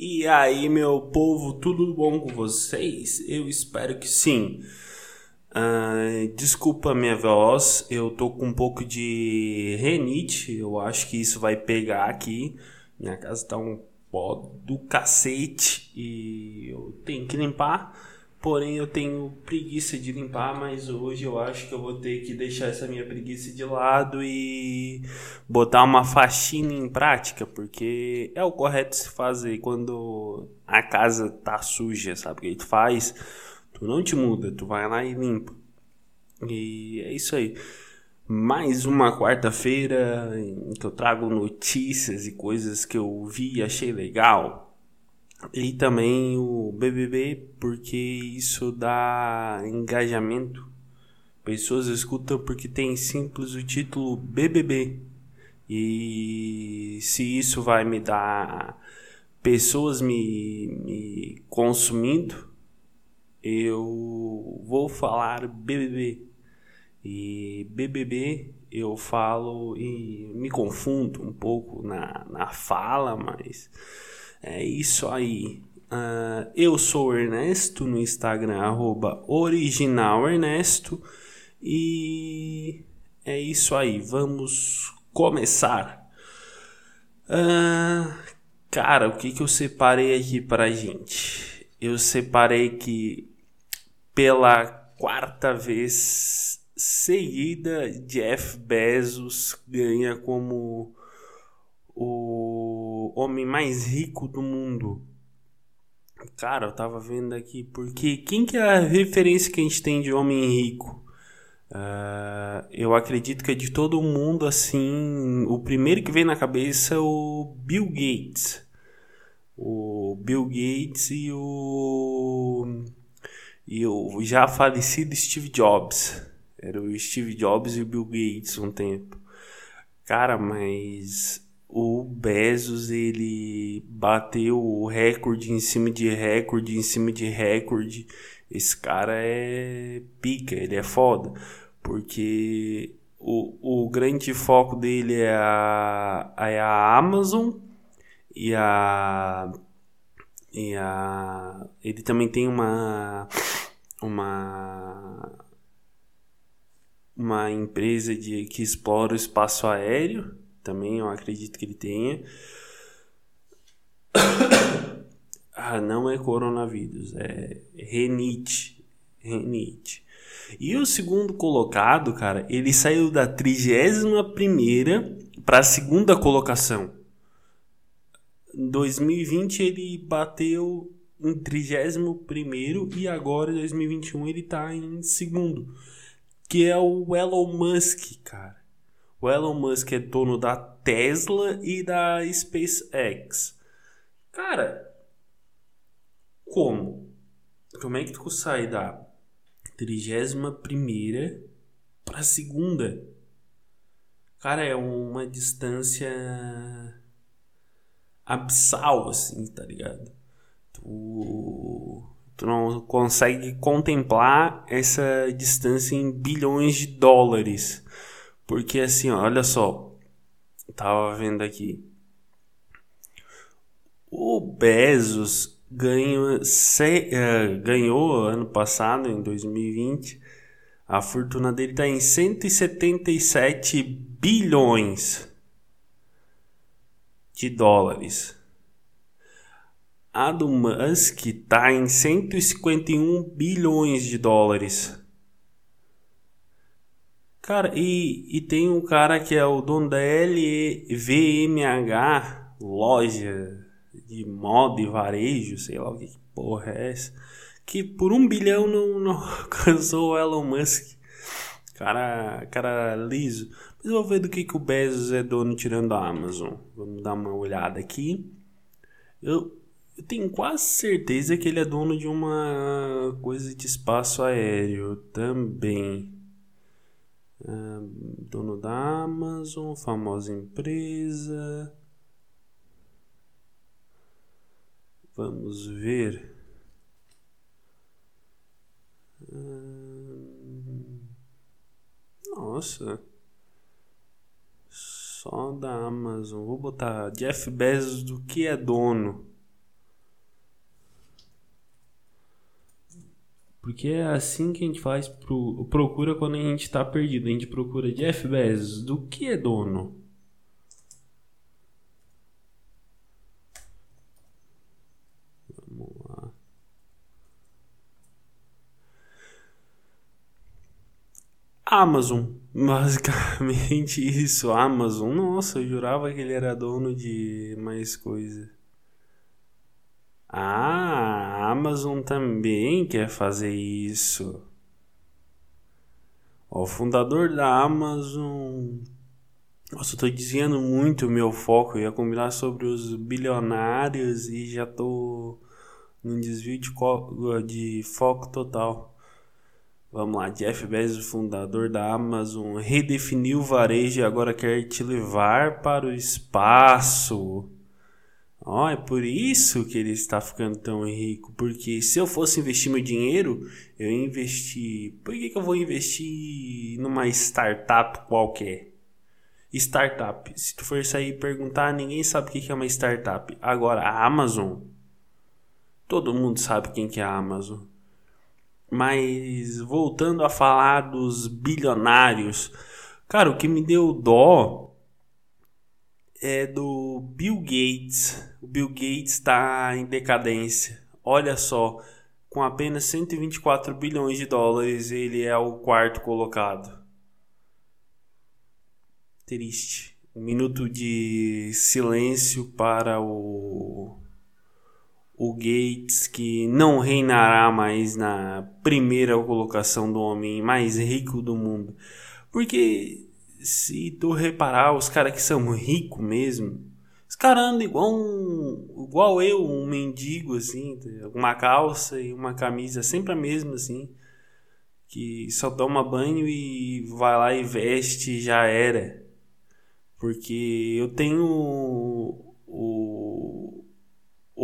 E aí, meu povo, tudo bom com vocês? Eu espero que sim. Uh, desculpa minha voz, eu tô com um pouco de renite, eu acho que isso vai pegar aqui. Minha casa tá um pó do cacete e eu tenho que limpar. Porém, eu tenho preguiça de limpar, mas hoje eu acho que eu vou ter que deixar essa minha preguiça de lado e botar uma faxina em prática, porque é o correto se fazer quando a casa tá suja, sabe o que tu faz? Tu não te muda, tu vai lá e limpa. E é isso aí. Mais uma quarta-feira em que eu trago notícias e coisas que eu vi e achei legal. E também o BBB, porque isso dá engajamento. Pessoas escutam porque tem simples o título BBB. E se isso vai me dar pessoas me, me consumindo, eu vou falar BBB. E BBB eu falo e me confundo um pouco na, na fala, mas é isso aí. Uh, eu sou o Ernesto no Instagram, arroba originalernesto. E é isso aí, vamos começar. Uh, cara, o que, que eu separei aqui pra gente? Eu separei que pela quarta vez seguida, Jeff Bezos ganha como homem mais rico do mundo. Cara, eu tava vendo aqui, porque quem que é a referência que a gente tem de homem rico? Uh, eu acredito que é de todo mundo, assim, o primeiro que vem na cabeça é o Bill Gates. O Bill Gates e o, e o já falecido Steve Jobs. Era o Steve Jobs e o Bill Gates um tempo. Cara, mas o Bezos ele bateu o recorde em cima de recorde em cima de recorde. Esse cara é pica, ele é foda, porque o, o grande foco dele é a, é a Amazon e a e a ele também tem uma uma uma empresa de que explora o espaço aéreo também eu acredito que ele tenha. ah, não é coronavírus, é renite. Renite. E o segundo colocado, cara, ele saiu da 31 primeira para a segunda colocação. Em 2020 ele bateu em 31 primeiro e agora em 2021 ele tá em segundo, que é o Elon Musk, cara. O Elon Musk é dono da Tesla e da SpaceX. Cara, como? Como é que tu sai da 31 primeira para segunda? Cara, é uma distância abissal, assim, tá ligado? Tu, tu não consegue contemplar essa distância em bilhões de dólares. Porque assim, ó, olha só. Tava vendo aqui. O Bezos ganhou, se, uh, ganhou ano passado, em 2020, a fortuna dele está em 177 bilhões de dólares. A do Musk está em 151 bilhões de dólares. Cara, e, e tem um cara que é o dono da LVMH, loja de moda e varejo, sei lá o que, porra é essa, que por um bilhão não, não alcançou o Elon Musk. Cara, cara liso. Mas vou ver do que, que o Bezos é dono tirando a Amazon. Vamos dar uma olhada aqui. Eu, eu tenho quase certeza que ele é dono de uma coisa de espaço aéreo também dono da Amazon, famosa empresa. Vamos ver. Nossa. Só da Amazon. Vou botar Jeff Bezos do que é dono. Porque é assim que a gente faz pro, procura quando a gente está perdido. A gente procura Jeff Bezos, do que é dono? Vamos lá. Amazon, basicamente isso, Amazon. Nossa, eu jurava que ele era dono de mais coisa. Ah, a Amazon também quer fazer isso. o fundador da Amazon. Nossa, eu tô desviando muito o meu foco. Eu ia combinar sobre os bilionários e já tô num desvio de, de foco total. Vamos lá, Jeff Bezos, fundador da Amazon, redefiniu o varejo e agora quer te levar para o espaço. Ó, oh, é por isso que ele está ficando tão rico. Porque se eu fosse investir meu dinheiro, eu ia investir. Por que, que eu vou investir numa startup qualquer? Startup. Se tu for sair perguntar, ninguém sabe o que é uma startup. Agora, a Amazon. Todo mundo sabe quem que é a Amazon. Mas voltando a falar dos bilionários, cara, o que me deu dó é do Bill Gates. O Bill Gates está em decadência. Olha só, com apenas 124 bilhões de dólares, ele é o quarto colocado. Triste. Um minuto de silêncio para o o Gates que não reinará mais na primeira colocação do homem mais rico do mundo. Porque se tu reparar, os caras que são ricos mesmo, os caras andam igual, um, igual eu, um mendigo, assim, uma calça e uma camisa, sempre a mesma, assim, que só toma banho e vai lá e veste e já era. Porque eu tenho o, o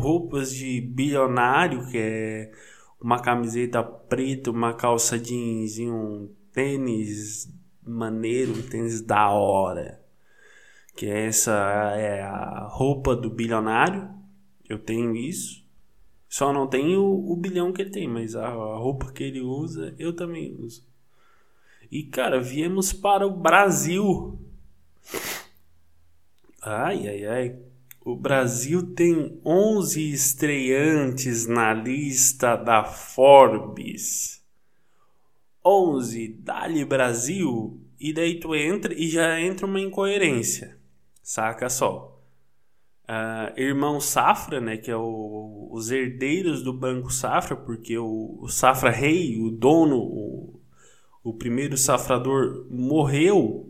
roupas de bilionário, que é uma camiseta preta, uma calça jeans e um tênis maneiro, um tênis da hora. Que é essa é a roupa do bilionário. Eu tenho isso. Só não tenho o, bilhão que ele tem, mas a, a roupa que ele usa, eu também uso. E cara, viemos para o Brasil. Ai, ai, ai. O Brasil tem 11 estreantes na lista da Forbes. 11, Dali Brasil, e daí tu entra e já entra uma incoerência, saca só. Uh, irmão Safra, né, que é o, os herdeiros do Banco Safra, porque o, o Safra Rei, o dono, o, o primeiro safrador, morreu.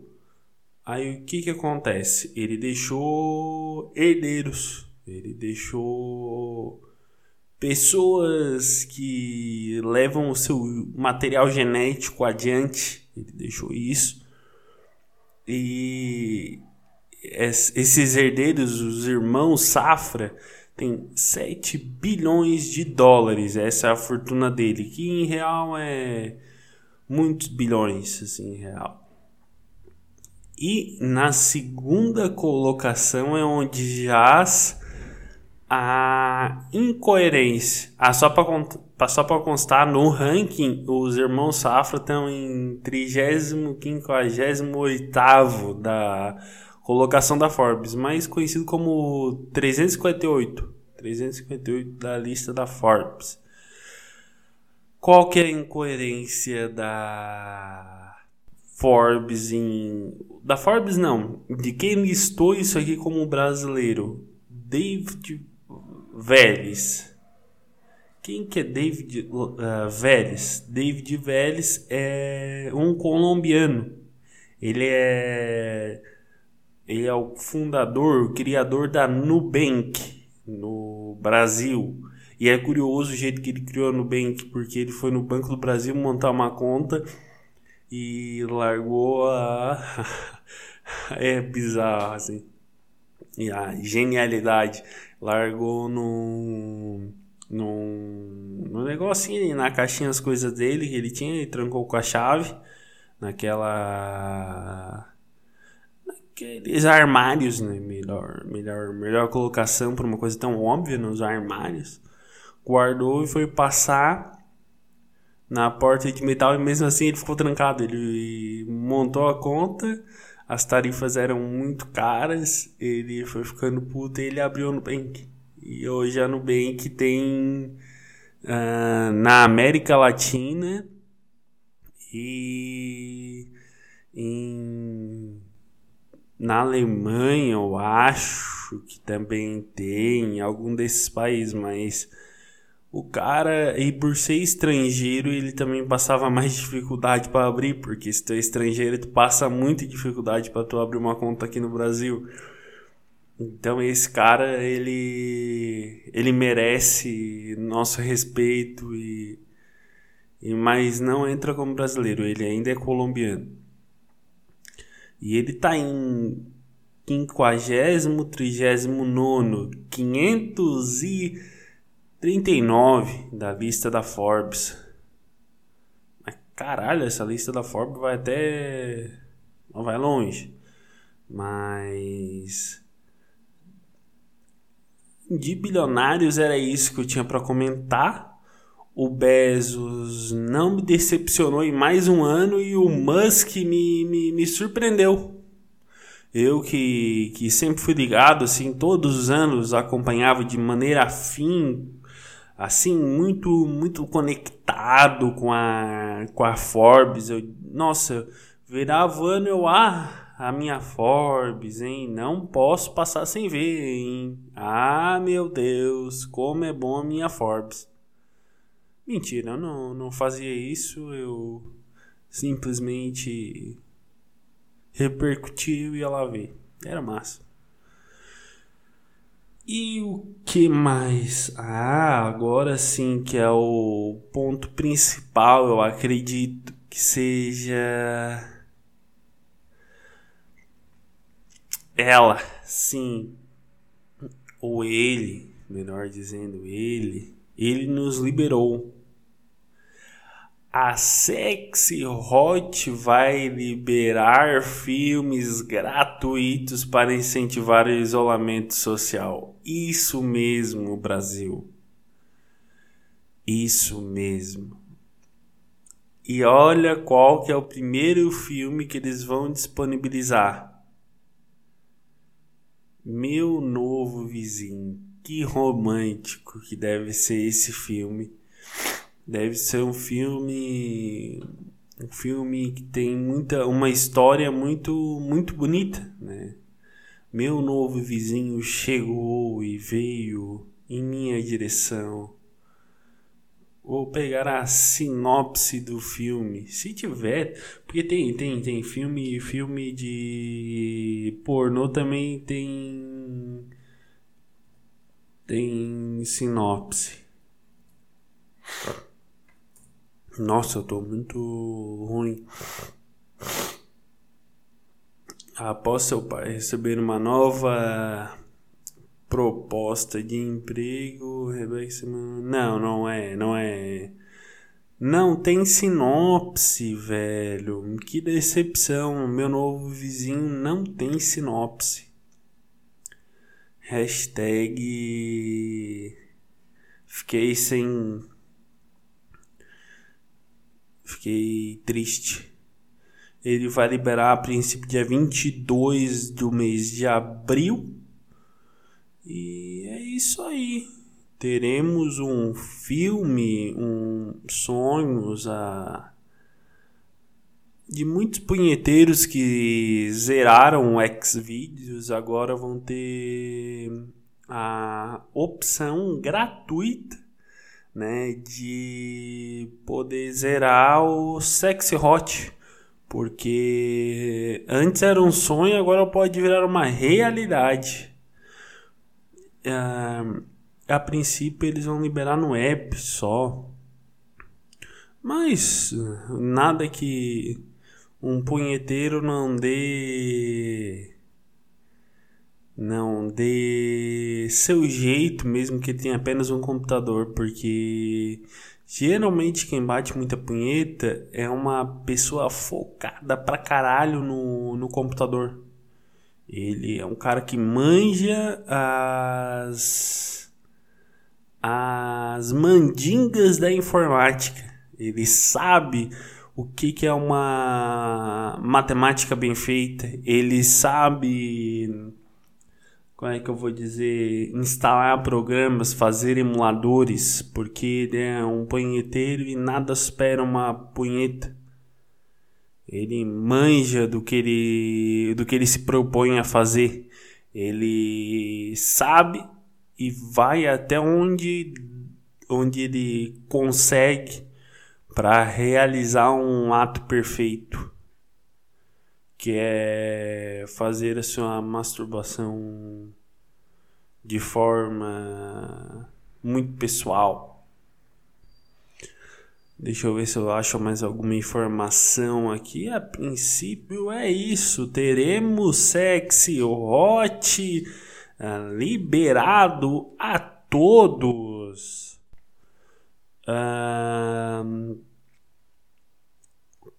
Aí o que que acontece? Ele deixou herdeiros, ele deixou pessoas que levam o seu material genético adiante, ele deixou isso. E esses herdeiros, os irmãos Safra, tem 7 bilhões de dólares. Essa é a fortuna dele, que em real é muitos bilhões, assim, em real. E na segunda colocação é onde jaz a incoerência. Ah, só para só para constar, no ranking, os irmãos Safra estão em 35 58 da colocação da Forbes, mais conhecido como 358. 358 da lista da Forbes. Qual que é a incoerência da Forbes em da Forbes não, de quem listou isso aqui como brasileiro? David Vélez. Quem que é David uh, Vélez? David Vélez é um colombiano. Ele é ele é o fundador, o criador da Nubank no Brasil. E é curioso o jeito que ele criou a Nubank, porque ele foi no Banco do Brasil montar uma conta e largou a. é bizarro, assim. E a genialidade. Largou no no no negocinho na caixinha as coisas dele que ele tinha e trancou com a chave naquela naqueles armários né? Melhor melhor melhor colocação para uma coisa tão óbvia nos armários. Guardou e foi passar na porta de metal e mesmo assim ele ficou trancado. Ele montou a conta, as tarifas eram muito caras, ele foi ficando puto e ele abriu o Nubank. E hoje a Nubank tem uh, na América Latina e em, na Alemanha, eu acho que também tem, em algum desses países, mas o cara, e por ser estrangeiro, ele também passava mais dificuldade para abrir, porque se tu é estrangeiro, tu passa muita dificuldade para tu abrir uma conta aqui no Brasil. Então esse cara, ele ele merece nosso respeito e, e mas não entra como brasileiro, ele ainda é colombiano. E ele tá em 50, 39, 539 da lista da Forbes. Mas caralho, essa lista da Forbes vai até. Não vai longe. Mas de bilionários era isso que eu tinha para comentar. O Bezos não me decepcionou em mais um ano e o Musk me, me, me surpreendeu. Eu que, que sempre fui ligado, assim, todos os anos acompanhava de maneira afim, assim, muito muito conectado com a, com a Forbes. Eu, nossa, virava ano eu, ah, a minha Forbes, hein? Não posso passar sem ver, hein? Ah, meu Deus, como é bom a minha Forbes. Mentira, eu não, não fazia isso, eu simplesmente repercutiu e lá ver. Era massa. E o que mais? Ah, agora sim que é o ponto principal, eu acredito que seja ela, sim, ou ele, melhor dizendo, ele, ele nos liberou. A Sexy Hot vai liberar filmes gratuitos para incentivar o isolamento social. Isso mesmo, Brasil. Isso mesmo. E olha qual que é o primeiro filme que eles vão disponibilizar. Meu novo vizinho, que romântico que deve ser esse filme. Deve ser um filme um filme que tem muita uma história muito muito bonita, né? Meu novo vizinho chegou e veio em minha direção. Vou pegar a sinopse do filme, se tiver, porque tem tem tem filme filme de pornô também tem tem sinopse. Nossa, eu tô muito ruim. Após seu pai receber uma nova proposta de emprego, Rebeca Não, não é, não é. Não tem sinopse, velho. Que decepção. Meu novo vizinho não tem sinopse. Hashtag. Fiquei sem. Fiquei triste. Ele vai liberar a princípio dia 22 do mês de abril e é isso aí. Teremos um filme, um sonhos a de muitos punheteiros que zeraram Xvideos agora vão ter a opção gratuita né, de poder zerar o Sexy Hot. Porque antes era um sonho, agora pode virar uma realidade a princípio eles vão liberar no app só. Mas nada que um punheteiro não dê não dê seu jeito mesmo que tenha apenas um computador, porque geralmente quem bate muita punheta é uma pessoa focada pra caralho no, no computador. Ele é um cara que manja as as mandingas da informática. ele sabe o que, que é uma matemática bem feita, ele sabe como é que eu vou dizer, instalar programas, fazer emuladores, porque ele é um punheteiro e nada espera uma punheta. Ele manja do que ele, do que ele se propõe a fazer. Ele sabe e vai até onde, onde ele consegue para realizar um ato perfeito que é fazer a sua masturbação de forma muito pessoal. Deixa eu ver se eu acho mais alguma informação aqui. A princípio é isso. Teremos sexy hot uh, liberado a todos. Uh,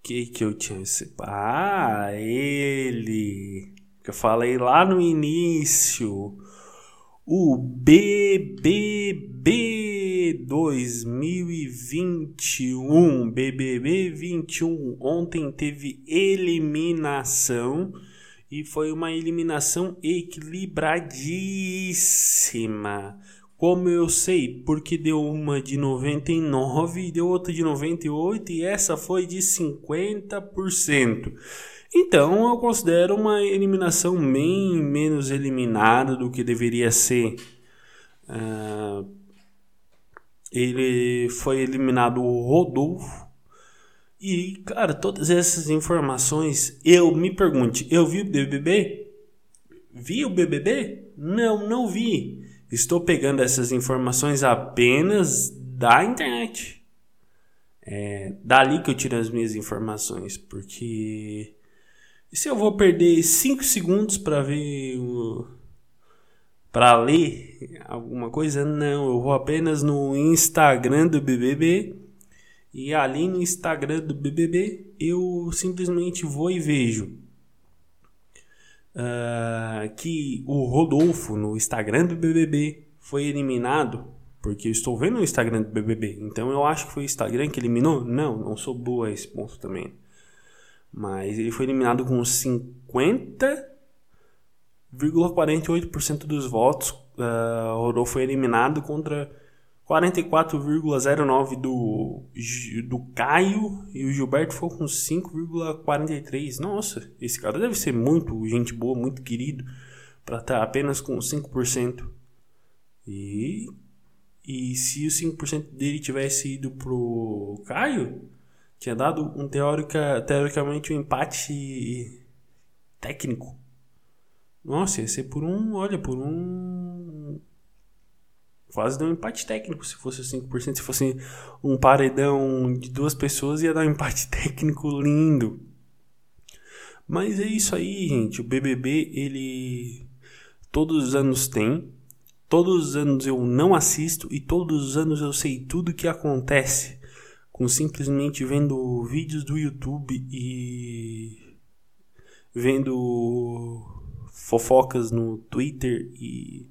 que que eu tinha Ah, ele que eu falei lá no início. O BBB 2021, BBB 21, ontem teve eliminação e foi uma eliminação equilibradíssima. Como eu sei? Porque deu uma de 99 e deu outra de 98 e essa foi de 50%. Então eu considero uma eliminação bem menos eliminada do que deveria ser. Uh, ele foi eliminado o Rodolfo. E, cara, todas essas informações, eu me pergunte, eu vi o BBB? Vi o BBB? Não, não vi. Estou pegando essas informações apenas da internet. É dali que eu tiro as minhas informações, porque se eu vou perder 5 segundos para ver para ler alguma coisa, não, eu vou apenas no Instagram do BBB e ali no Instagram do BBB eu simplesmente vou e vejo uh, que o Rodolfo no Instagram do BBB foi eliminado, porque eu estou vendo o Instagram do BBB, então eu acho que foi o Instagram que eliminou? Não, não sou boa a esse ponto também. Mas ele foi eliminado com 50,48% dos votos. Uh, Rodolfo foi eliminado contra 44,09 do, do Caio e o Gilberto foi com 5,43. Nossa, esse cara deve ser muito gente boa, muito querido, para estar tá apenas com 5%. E, e se o 5% dele tivesse ido pro Caio, tinha dado um teórica, teoricamente um empate técnico. Nossa, ia ser por um, olha, por um quase deu um empate técnico se fosse 5%. Se fosse um paredão de duas pessoas, ia dar um empate técnico lindo. Mas é isso aí, gente. O BBB, ele. Todos os anos tem. Todos os anos eu não assisto e todos os anos eu sei tudo que acontece com simplesmente vendo vídeos do YouTube e vendo fofocas no Twitter e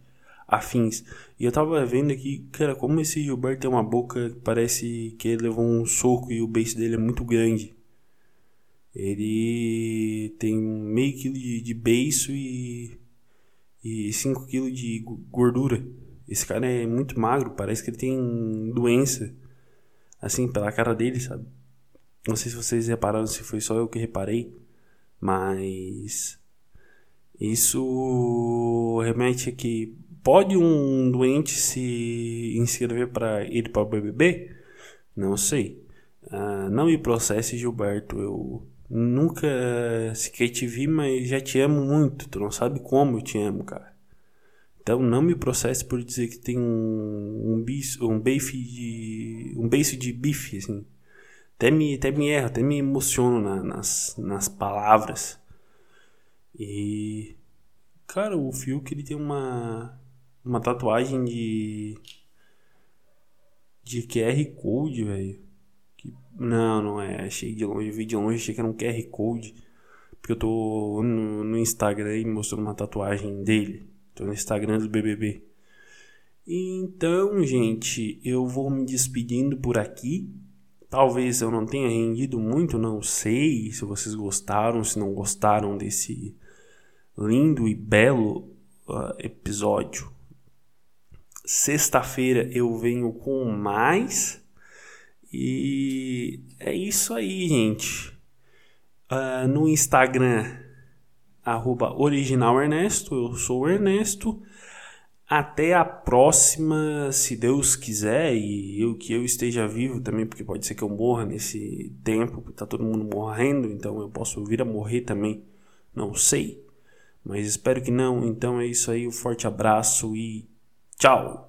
afins. E eu tava vendo aqui, cara, como esse Gilberto tem uma boca parece que ele levou um soco e o beijo dele é muito grande. Ele tem meio quilo de, de beiço e, e 5 quilos de gordura. Esse cara é muito magro, parece que ele tem doença. Assim, pela cara dele, sabe? Não sei se vocês repararam, se foi só eu que reparei, mas isso remete a que Pode um doente se inscrever para ir para o BBB? Não sei. Uh, não me processe, Gilberto. Eu nunca sequer te vi, mas já te amo muito. Tu não sabe como eu te amo, cara. Então não me processe por dizer que tem um, um, bicho, um bife de. um beijo de bife, assim. Até me, até me erro, até me emociono na, nas, nas palavras. E. Cara, o Fiuk ele tem uma uma tatuagem de. de QR Code, velho. Não, não é. Achei de longe, vi de longe, achei que era um QR Code. Porque eu tô no, no Instagram e mostrando uma tatuagem dele. Tô no Instagram do BBB. Então, gente, eu vou me despedindo por aqui. Talvez eu não tenha rendido muito, não sei se vocês gostaram, se não gostaram desse lindo e belo uh, episódio. Sexta-feira eu venho com mais. E é isso aí, gente. Uh, no Instagram, arroba original Ernesto, eu sou o Ernesto. Até a próxima, se Deus quiser, e eu que eu esteja vivo também, porque pode ser que eu morra nesse tempo, porque tá todo mundo morrendo, então eu posso vir a morrer também, não sei. Mas espero que não. Então é isso aí, um forte abraço e tchau!